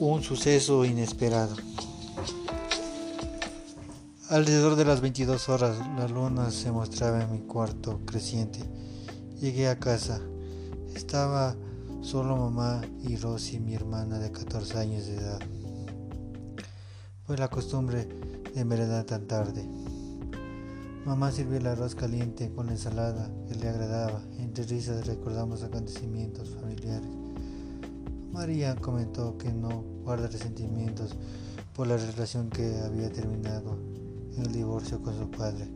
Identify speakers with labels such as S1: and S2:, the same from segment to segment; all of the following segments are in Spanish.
S1: Un suceso inesperado. Alrededor de las 22 horas la luna se mostraba en mi cuarto creciente. Llegué a casa. Estaba solo mamá y Rosy, mi hermana de 14 años de edad. Fue la costumbre de merendar tan tarde. Mamá sirvió el arroz caliente con la ensalada que le agradaba. Entre risas recordamos acontecimientos familiares. María comentó que no guarda resentimientos por la relación que había terminado en el divorcio con su padre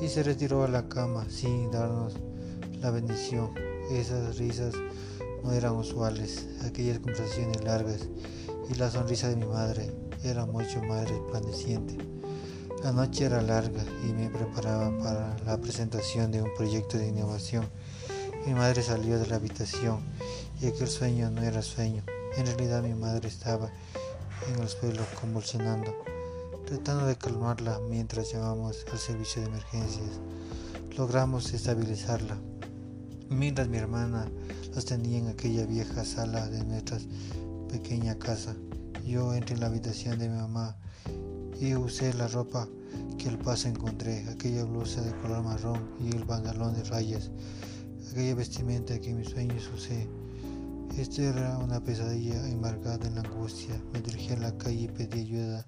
S1: y se retiró a la cama sin darnos la bendición. Esas risas no eran usuales, aquellas conversaciones largas y la sonrisa de mi madre era mucho más resplandeciente. La noche era larga y me preparaba para la presentación de un proyecto de innovación. Mi madre salió de la habitación y aquel sueño no era sueño. En realidad mi madre estaba en el suelo convulsionando, tratando de calmarla mientras llamamos al servicio de emergencias. Logramos estabilizarla. Mientras mi hermana las tenía en aquella vieja sala de nuestra pequeña casa, yo entré en la habitación de mi mamá y usé la ropa que al paso encontré, aquella blusa de color marrón y el pantalón de rayas, aquella vestimenta que en mis sueños usé. Esto era una pesadilla embargada en la angustia. Me dirigí a la calle y pedí ayuda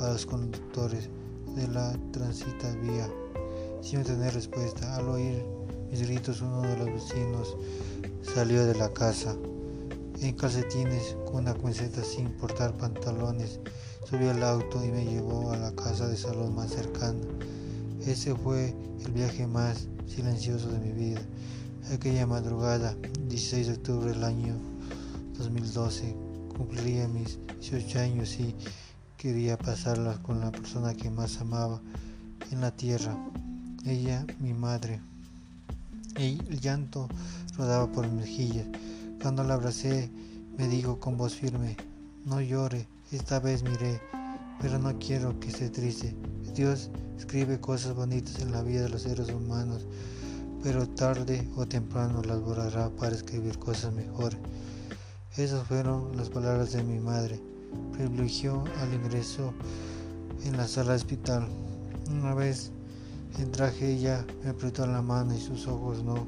S1: a los conductores de la transita vía, sin tener respuesta. Al oír mis gritos, uno de los vecinos salió de la casa en calcetines con una camiseta sin portar pantalones. Subió al auto y me llevó a la casa de salud más cercana. Ese fue el viaje más silencioso de mi vida. Aquella madrugada, 16 de octubre del año 2012, cumpliría mis 18 años y quería pasarlas con la persona que más amaba en la tierra, ella, mi madre. El llanto rodaba por mis mejillas. Cuando la abracé, me dijo con voz firme, no llore, esta vez miré, pero no quiero que esté triste. Dios escribe cosas bonitas en la vida de los seres humanos pero tarde o temprano las borrará para escribir cosas mejores. Esas fueron las palabras de mi madre. Privilegió al ingreso en la sala de hospital. Una vez en traje ella me apretó la mano y sus ojos no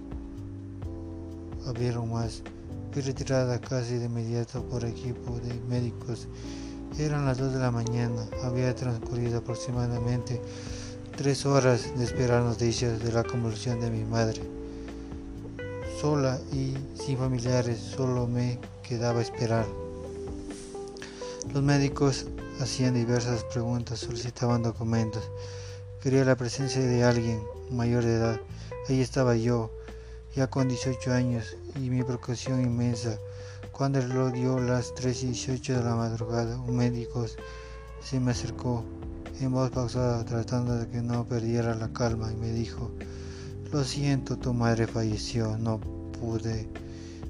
S1: abrieron más. Fui retirada casi de inmediato por equipo de médicos. Eran las 2 de la mañana. Había transcurrido aproximadamente tres horas de esperar noticias de la convulsión de mi madre. Sola y sin familiares, solo me quedaba esperar. Los médicos hacían diversas preguntas, solicitaban documentos. Quería la presencia de alguien mayor de edad. Ahí estaba yo, ya con 18 años, y mi preocupación inmensa. Cuando el reloj dio las 3 y 18 de la madrugada, un médico se me acercó en voz pausada, tratando de que no perdiera la calma, y me dijo, lo siento, tu madre falleció, no pude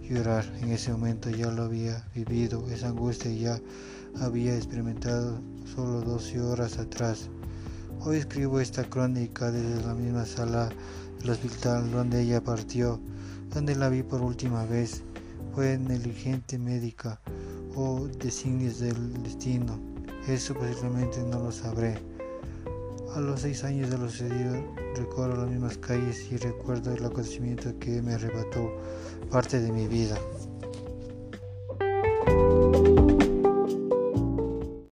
S1: llorar. En ese momento ya lo había vivido, esa angustia ya había experimentado solo 12 horas atrás. Hoy escribo esta crónica desde la misma sala del hospital donde ella partió, donde la vi por última vez. Fue negligente médica o designios del destino. Eso posiblemente no lo sabré. A los seis años de lo sucedido, recorro las mismas calles y recuerdo el acontecimiento que me arrebató parte de mi vida.